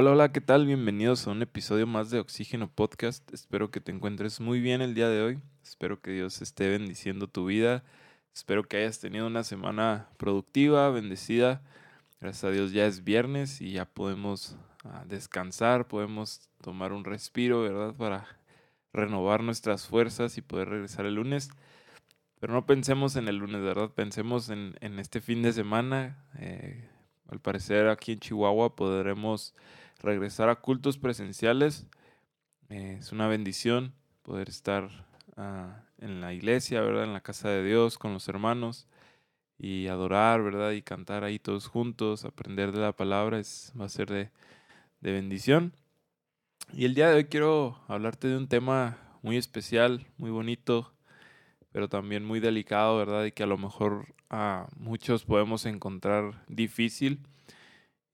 Hola, hola, ¿qué tal? Bienvenidos a un episodio más de Oxígeno Podcast. Espero que te encuentres muy bien el día de hoy. Espero que Dios esté bendiciendo tu vida. Espero que hayas tenido una semana productiva, bendecida. Gracias a Dios ya es viernes y ya podemos ah, descansar, podemos tomar un respiro, ¿verdad? Para renovar nuestras fuerzas y poder regresar el lunes. Pero no pensemos en el lunes, ¿verdad? Pensemos en, este fin de semana. Eh, al parecer aquí en Chihuahua podremos regresar a cultos presenciales. Eh, es una bendición poder estar ah, en la iglesia, ¿verdad? En la casa de Dios con los hermanos y adorar, ¿verdad? Y cantar ahí todos juntos, aprender de la palabra, es, va a ser de, de bendición. Y el día de hoy quiero hablarte de un tema muy especial, muy bonito, pero también muy delicado, ¿verdad? Y que a lo mejor a muchos podemos encontrar difícil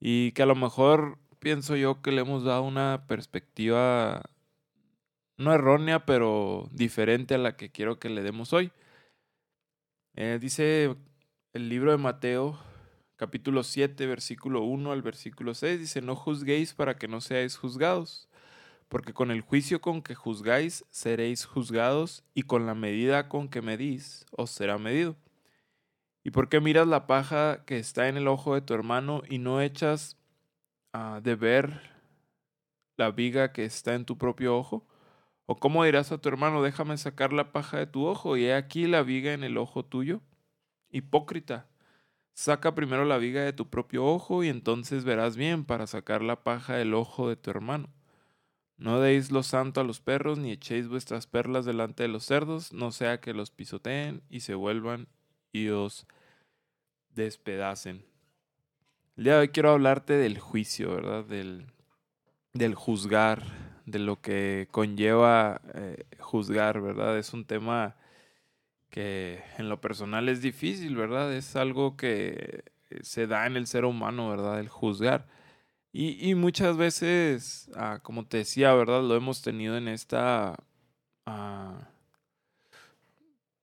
y que a lo mejor pienso yo que le hemos dado una perspectiva no errónea, pero diferente a la que quiero que le demos hoy. Eh, dice el libro de Mateo, capítulo 7, versículo 1 al versículo 6, dice, no juzguéis para que no seáis juzgados, porque con el juicio con que juzgáis seréis juzgados, y con la medida con que medís os será medido. ¿Y por qué miras la paja que está en el ojo de tu hermano y no echas de ver la viga que está en tu propio ojo? ¿O cómo dirás a tu hermano, déjame sacar la paja de tu ojo y he aquí la viga en el ojo tuyo? Hipócrita, saca primero la viga de tu propio ojo y entonces verás bien para sacar la paja del ojo de tu hermano. No deis lo santo a los perros, ni echéis vuestras perlas delante de los cerdos, no sea que los pisoteen y se vuelvan y os despedacen. El día de hoy quiero hablarte del juicio, ¿verdad? Del, del juzgar, de lo que conlleva eh, juzgar, ¿verdad? Es un tema que en lo personal es difícil, ¿verdad? Es algo que se da en el ser humano, ¿verdad? El juzgar. Y, y muchas veces, ah, como te decía, ¿verdad? Lo hemos tenido en esta... Ah,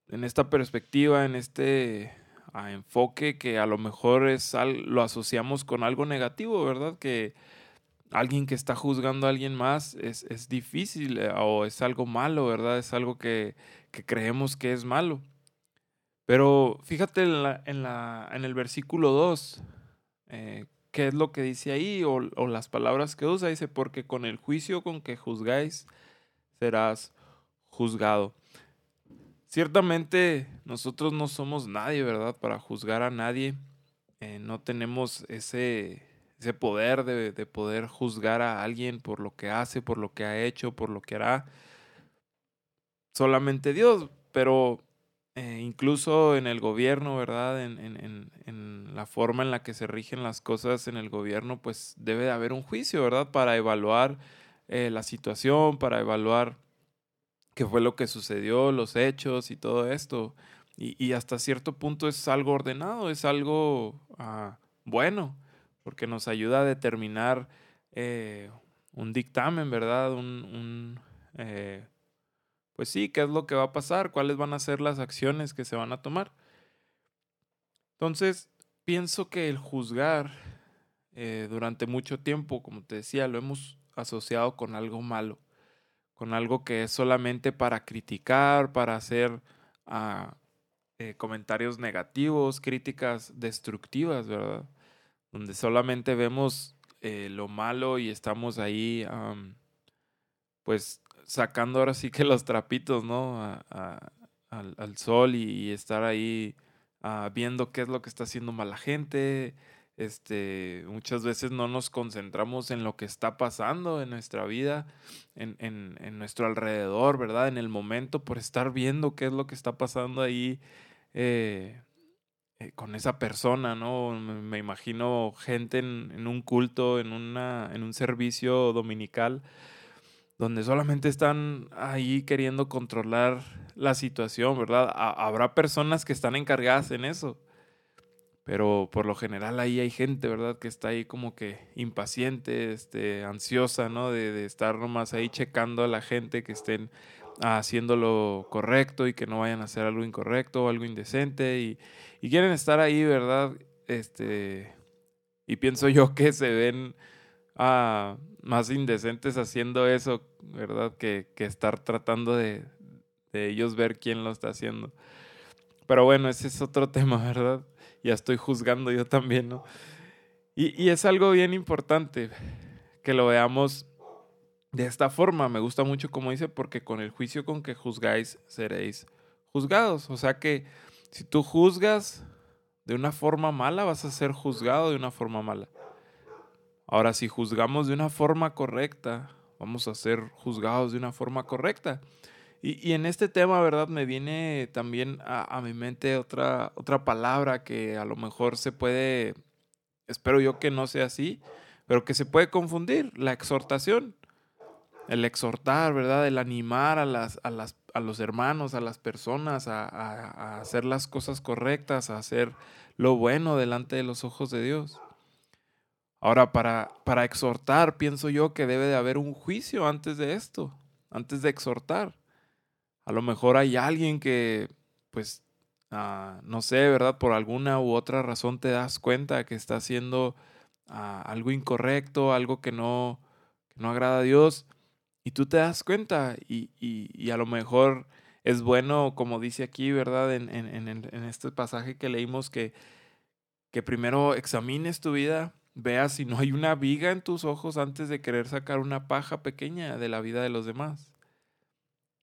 en esta perspectiva, en este a enfoque que a lo mejor es lo asociamos con algo negativo, ¿verdad? Que alguien que está juzgando a alguien más es, es difícil eh, o es algo malo, ¿verdad? Es algo que, creemos que es malo. Pero fíjate en el versículo 2, eh, ¿qué es lo que dice ahí? O, o las palabras que usa. Dice, porque con el juicio con que juzgáis serás juzgado. Ciertamente nosotros no somos nadie, ¿verdad? Para juzgar a nadie. Eh, no tenemos ese, ese poder de, de, poder juzgar a alguien por lo que hace, por lo que ha hecho, por lo que hará. Solamente Dios, pero eh, incluso en el gobierno, ¿verdad? En, en, en, la forma en la que se rigen las cosas en el gobierno, pues debe de haber un juicio, ¿verdad? Para evaluar eh, la situación, para evaluar qué fue lo que sucedió, los hechos y todo esto. Y, hasta cierto punto es algo ordenado, es algo ah, bueno, porque nos ayuda a determinar eh, un dictamen, ¿verdad? Un, eh, pues sí, qué es lo que va a pasar, cuáles van a ser las acciones que se van a tomar. Entonces, pienso que el juzgar eh, durante mucho tiempo, como te decía, lo hemos asociado con algo malo con algo que es solamente para criticar, para hacer ah, eh, comentarios negativos, críticas destructivas, ¿verdad? Donde solamente vemos eh, lo malo y estamos ahí, pues sacando ahora sí que los trapitos, ¿no? al, sol y, estar ahí ah, viendo qué es lo que está haciendo mala gente, este, muchas veces no nos concentramos en lo que está pasando en nuestra vida, en, en, en, nuestro alrededor, ¿verdad? En el momento, por estar viendo qué es lo que está pasando ahí eh, eh, con esa persona, ¿no? Me, imagino gente en, un culto, en, una, en un servicio dominical, donde solamente están ahí queriendo controlar la situación, ¿verdad? habrá personas que están encargadas en eso pero por lo general ahí hay gente, ¿verdad? Que está ahí como que impaciente, este, ansiosa, ¿no? De, de estar nomás ahí checando a la gente que estén haciendo lo correcto y que no vayan a hacer algo incorrecto o algo indecente y, quieren estar ahí, ¿verdad? Este, y pienso yo que se ven ah, más indecentes haciendo eso, ¿verdad? Que, estar tratando de ellos ver quién lo está haciendo. Pero bueno, ese es otro tema, ¿verdad? Ya estoy juzgando yo también, ¿no? Y, y, es algo bien importante que lo veamos de esta forma. Me gusta mucho como dice, porque con el juicio con que juzgáis seréis juzgados. O sea que si tú juzgas de una forma mala, vas a ser juzgado de una forma mala. Ahora, si juzgamos de una forma correcta, vamos a ser juzgados de una forma correcta. Y, en este tema, ¿verdad? Me viene también a, mi mente otra, otra palabra que a lo mejor se puede, espero yo que no sea así, pero que se puede confundir, la exhortación. El exhortar, ¿verdad? El animar a, las, a, las, a los hermanos, a las personas a, a hacer las cosas correctas, a hacer lo bueno delante de los ojos de Dios. Ahora, para, para exhortar, pienso yo que debe de haber un juicio antes de esto, antes de exhortar. A lo mejor hay alguien que, pues, ah, no sé, ¿verdad? Por alguna u otra razón te das cuenta que está haciendo ah, algo incorrecto, algo que no, que no agrada a Dios, y tú te das cuenta, y, y, y a lo mejor es bueno, como dice aquí, ¿verdad? En, en, en, este pasaje que leímos, que, que primero examines tu vida, veas si no hay una viga en tus ojos antes de querer sacar una paja pequeña de la vida de los demás.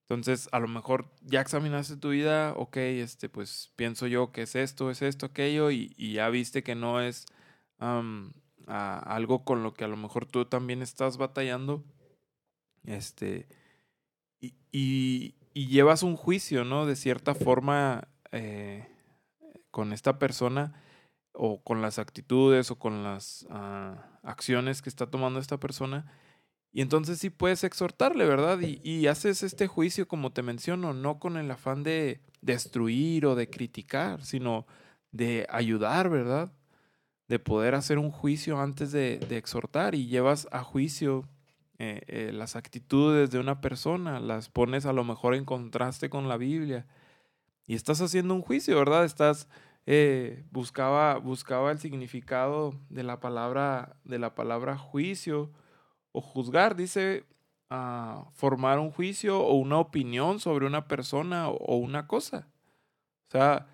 Entonces, a lo mejor ya examinaste tu vida, ok, este, pues pienso yo que es esto, es esto, aquello, y, ya viste que no es algo con lo que a lo mejor tú también estás batallando. Este, y, llevas un juicio, ¿no? De cierta forma eh, con esta persona o con las actitudes o con las ah, acciones que está tomando esta persona y entonces sí puedes exhortarle, ¿verdad? Y, y, haces este juicio, como te menciono, no con el afán de destruir o de criticar, sino de ayudar, ¿verdad? De poder hacer un juicio antes de, de exhortar y llevas a juicio eh, eh, las actitudes de una persona, las pones a lo mejor en contraste con la Biblia y estás haciendo un juicio, ¿verdad? Estás eh, buscaba buscaba el significado de la palabra de la palabra juicio o juzgar, dice ah, formar un juicio o una opinión sobre una persona o, una cosa. O sea,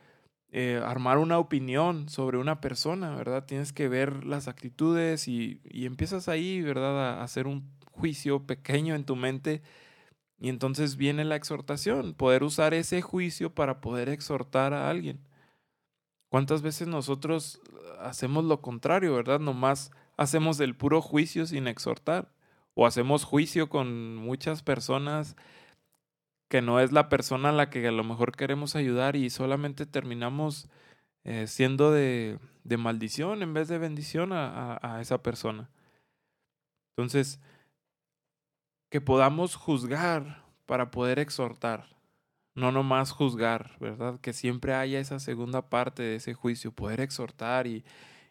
eh, armar una opinión sobre una persona, ¿verdad? Tienes que ver las actitudes y, y empiezas ahí, ¿verdad? A hacer un juicio pequeño en tu mente y entonces viene la exhortación, poder usar ese juicio para poder exhortar a alguien. ¿Cuántas veces nosotros hacemos lo contrario, verdad? Nomás hacemos el puro juicio sin exhortar. O hacemos juicio con muchas personas que no es la persona a la que a lo mejor queremos ayudar y solamente terminamos eh, siendo de, maldición en vez de bendición a, a, a esa persona. Entonces, que podamos juzgar para poder exhortar, no nomás juzgar, ¿verdad? Que siempre haya esa segunda parte de ese juicio, poder exhortar y,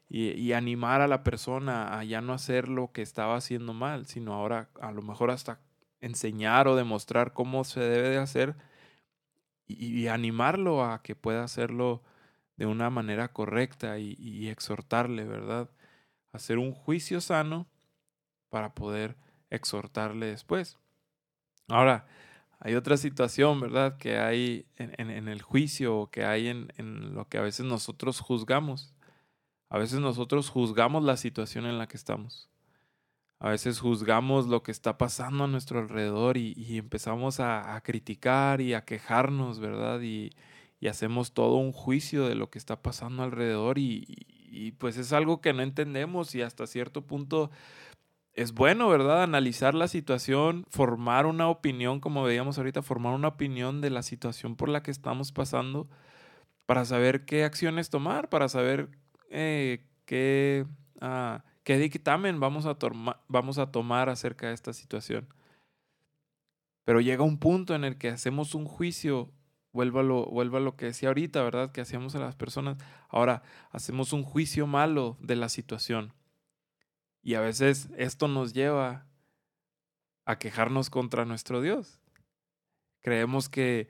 y, animar a la persona a ya no hacer lo que estaba haciendo mal, sino ahora a lo mejor hasta enseñar o demostrar cómo se debe de hacer y, animarlo a que pueda hacerlo de una manera correcta y, y exhortarle, ¿verdad? Hacer un juicio sano para poder exhortarle después. Ahora, hay otra situación, ¿verdad? Que hay en, el juicio o que hay en, lo que a veces nosotros juzgamos. A veces nosotros juzgamos la situación en la que estamos. A veces juzgamos lo que está pasando a nuestro alrededor y, empezamos a, criticar y a quejarnos, ¿verdad? Y, hacemos todo un juicio de lo que está pasando alrededor y, y, pues es algo que no entendemos y hasta cierto punto es bueno, ¿verdad? Analizar la situación, formar una opinión, como veíamos ahorita, formar una opinión de la situación por la que estamos pasando para saber qué acciones tomar, para saber eh, qué, ah, qué, dictamen vamos a, vamos a tomar acerca de esta situación. Pero llega un punto en el que hacemos un juicio, vuelvo a lo, vuelvo a lo que decía ahorita, ¿verdad? Que hacíamos a las personas. Ahora hacemos un juicio malo de la situación. Y a veces esto nos lleva a quejarnos contra nuestro Dios. Creemos que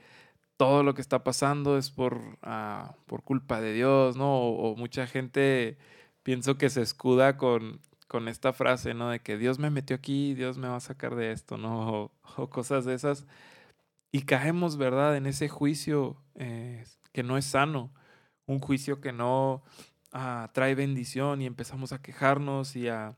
todo lo que está pasando es por, uh, por culpa de Dios, ¿no? O, mucha gente pienso que se escuda con, con esta frase, ¿no? De que Dios me metió aquí, Dios me va a sacar de esto, ¿no? O, cosas de esas. Y caemos, ¿verdad? En ese juicio eh, que no es sano, un juicio que no ah, trae bendición y empezamos a quejarnos y a,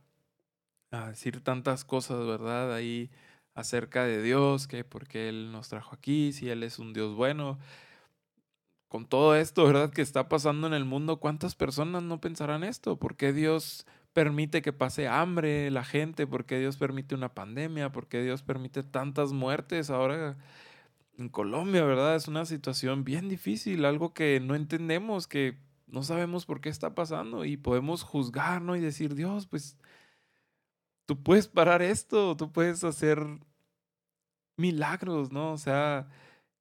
a decir tantas cosas, ¿verdad? Ahí acerca de Dios, que porque Él nos trajo aquí, si Él es un Dios bueno. Con todo esto, ¿verdad? Que está pasando en el mundo, ¿cuántas personas no pensarán esto? ¿Por qué Dios permite que pase hambre la gente? ¿Por qué Dios permite una pandemia? ¿Por qué Dios permite tantas muertes ahora en Colombia, verdad? Es una situación bien difícil, algo que no entendemos, que no sabemos por qué está pasando y podemos juzgar, ¿no? Y decir, Dios, pues tú puedes parar esto, tú puedes hacer milagros, ¿no? O sea,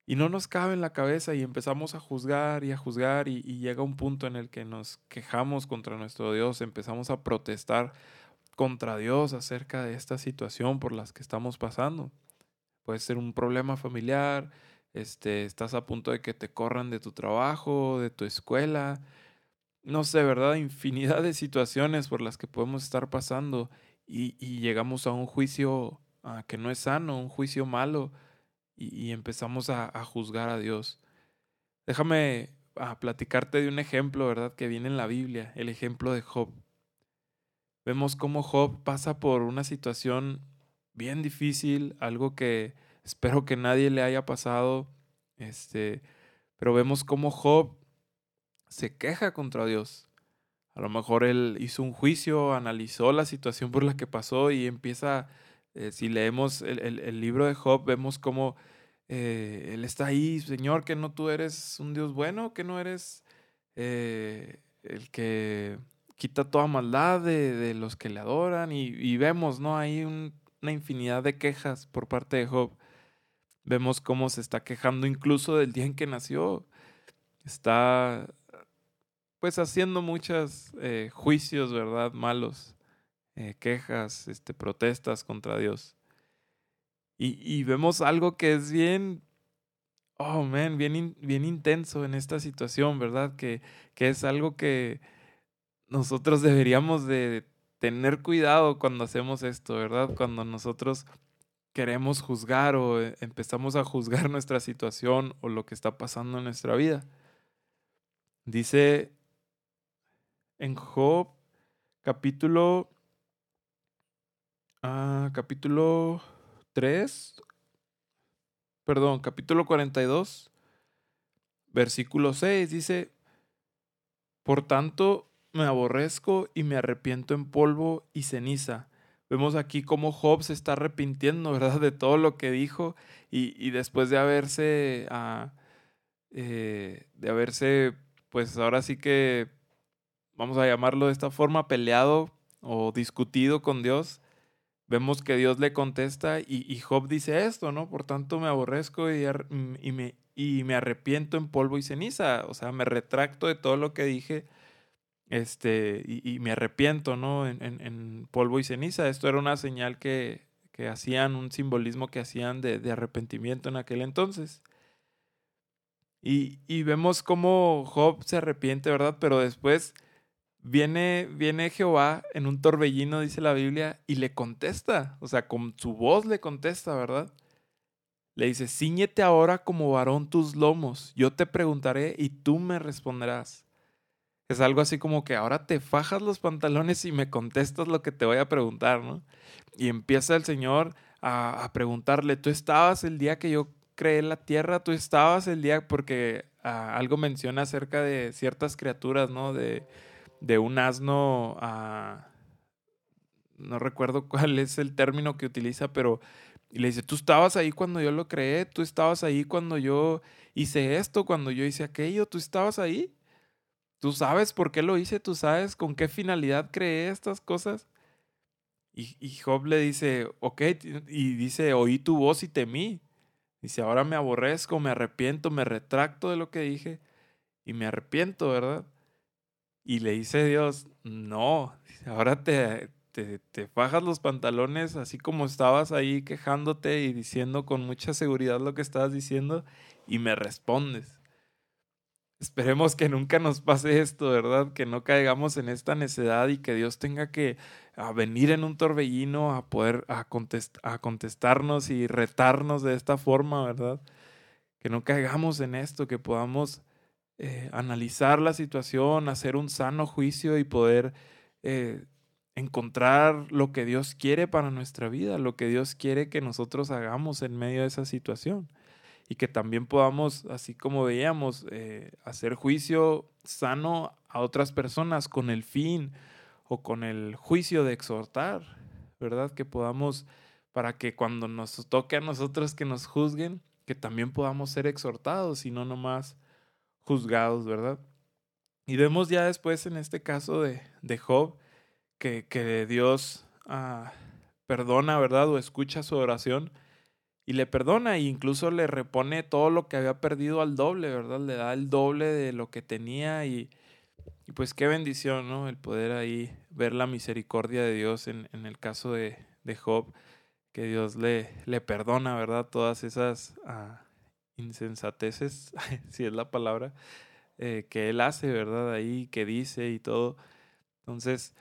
y no nos cabe en la cabeza y empezamos a juzgar y a juzgar y, llega un punto en el que nos quejamos contra nuestro Dios, empezamos a protestar contra Dios acerca de esta situación por las que estamos pasando. Puede ser un problema familiar, este, estás a punto de que te corran de tu trabajo, de tu escuela, no sé, ¿verdad? Infinidad de situaciones por las que podemos estar pasando y, llegamos a un juicio ah, que no es sano, un juicio malo, y, empezamos a, juzgar a Dios. Déjame ah, platicarte de un ejemplo, ¿verdad? Que viene en la Biblia, el ejemplo de Job. Vemos cómo Job pasa por una situación bien difícil, algo que espero que nadie le haya pasado, este, pero vemos cómo Job se queja contra Dios. A lo mejor él hizo un juicio, analizó la situación por la que pasó y empieza, eh, si leemos el, libro de Job, vemos cómo eh, él está ahí, Señor, que no tú eres un Dios bueno, que no eres eh, el que quita toda maldad de, los que le adoran y, vemos, ¿no? Hay una infinidad de quejas por parte de Job. Vemos cómo se está quejando incluso del día en que nació. Está pues haciendo muchos eh, juicios, ¿verdad? Malos, eh, quejas, este, protestas contra Dios. Y, vemos algo que es bien, oh man, bien, bien intenso en esta situación, ¿verdad? Que, que es algo que nosotros deberíamos de tener cuidado cuando hacemos esto, ¿verdad? Cuando nosotros queremos juzgar o eh, empezamos a juzgar nuestra situación o lo que está pasando en nuestra vida. Dice en Job, capítulo, ah, capítulo 3, perdón, capítulo 42, versículo 6, dice, por tanto me aborrezco y me arrepiento en polvo y ceniza. Vemos aquí cómo Job se está arrepintiendo, ¿verdad? De todo lo que dijo y, después de haberse, ah, eh, de haberse, pues ahora sí que vamos a llamarlo de esta forma, peleado o discutido con Dios, vemos que Dios le contesta y, Job dice esto, ¿no? Por tanto me aborrezco y, y, me, y me arrepiento en polvo y ceniza, o sea, me retracto de todo lo que dije este, y, me arrepiento, ¿no? En, en, polvo y ceniza. Esto era una señal que, que hacían, un simbolismo que hacían de, de arrepentimiento en aquel entonces. Y, y, vemos cómo Job se arrepiente, ¿verdad? Pero después Viene, viene Jehová en un torbellino, dice la Biblia, y le contesta, o sea, con su voz le contesta, ¿verdad? Le dice, ciñete ahora como varón tus lomos, yo te preguntaré y tú me responderás. Es algo así como que ahora te fajas los pantalones y me contestas lo que te voy a preguntar, ¿no? Y empieza el Señor a, preguntarle, tú estabas el día que yo creé la tierra, tú estabas el día, porque ah, algo menciona acerca de ciertas criaturas, ¿no? De, de un asno a... No recuerdo cuál es el término que utiliza, pero y le dice, tú estabas ahí cuando yo lo creé, tú estabas ahí cuando yo hice esto, cuando yo hice aquello, tú estabas ahí. Tú sabes por qué lo hice, tú sabes con qué finalidad creé estas cosas. Y, Job le dice, ok, y dice, oí tu voz y temí. Dice, ahora me aborrezco, me arrepiento, me retracto de lo que dije y me arrepiento, ¿verdad? Y le dice Dios, no, ahora te, te, te, fajas los pantalones así como estabas ahí quejándote y diciendo con mucha seguridad lo que estabas diciendo y me respondes. Esperemos que nunca nos pase esto, ¿verdad? Que no caigamos en esta necedad y que Dios tenga que venir en un torbellino a poder a, a contestarnos y retarnos de esta forma, ¿verdad? Que no caigamos en esto, que podamos eh, analizar la situación, hacer un sano juicio y poder eh, encontrar lo que Dios quiere para nuestra vida, lo que Dios quiere que nosotros hagamos en medio de esa situación. Y que también podamos, así como veíamos, eh, hacer juicio sano a otras personas con el fin o con el juicio de exhortar, ¿verdad? Que podamos, para que cuando nos toque a nosotros que nos juzguen, que también podamos ser exhortados y no nomás juzgados, ¿verdad? Y vemos ya después en este caso de, de Job que, que Dios ah, perdona, ¿verdad? O escucha su oración y le perdona e incluso le repone todo lo que había perdido al doble, ¿verdad? Le da el doble de lo que tenía y, pues qué bendición, ¿no? El poder ahí ver la misericordia de Dios en, en el caso de, de, Job, que Dios le, le perdona, ¿verdad? Todas esas... Uh, insensateces, si es la palabra, eh, que él hace, ¿verdad? Ahí, que dice y todo. Entonces,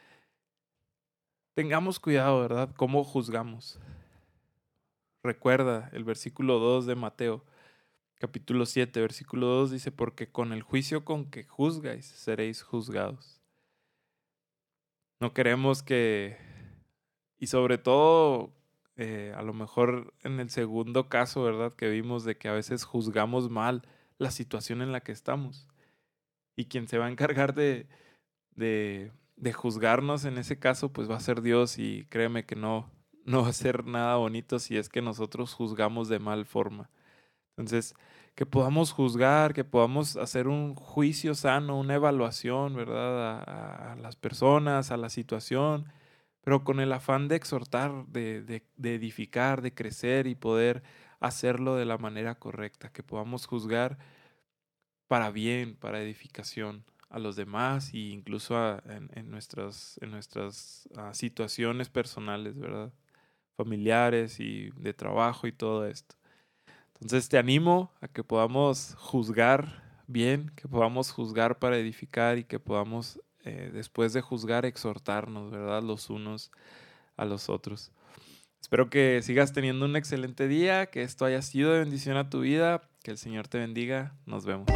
tengamos cuidado, ¿verdad? ¿Cómo juzgamos? Recuerda el versículo 2 de Mateo, capítulo 7, versículo 2 dice, porque con el juicio con que juzgáis seréis juzgados. No queremos que, y sobre todo eh, a lo mejor en el segundo caso, ¿verdad? Que vimos de que a veces juzgamos mal la situación en la que estamos. Y quien se va a encargar de, de, juzgarnos en ese caso, pues va a ser Dios y créeme que no, no va a ser nada bonito si es que nosotros juzgamos de mal forma. Entonces, que podamos juzgar, que podamos hacer un juicio sano, una evaluación, ¿verdad? A las personas, a la situación pero con el afán de exhortar, de, de, edificar, de crecer y poder hacerlo de la manera correcta, que podamos juzgar para bien, para edificación a los demás e incluso en, en, nuestras, en nuestras ah, situaciones personales, ¿verdad? Familiares y de trabajo y todo esto. Entonces te animo a que podamos juzgar bien, que podamos juzgar para edificar y que podamos eh, después de juzgar, exhortarnos, ¿verdad? Los unos a los otros. Espero que sigas teniendo un excelente día, que esto haya sido de bendición a tu vida, que el Señor te bendiga. Nos vemos.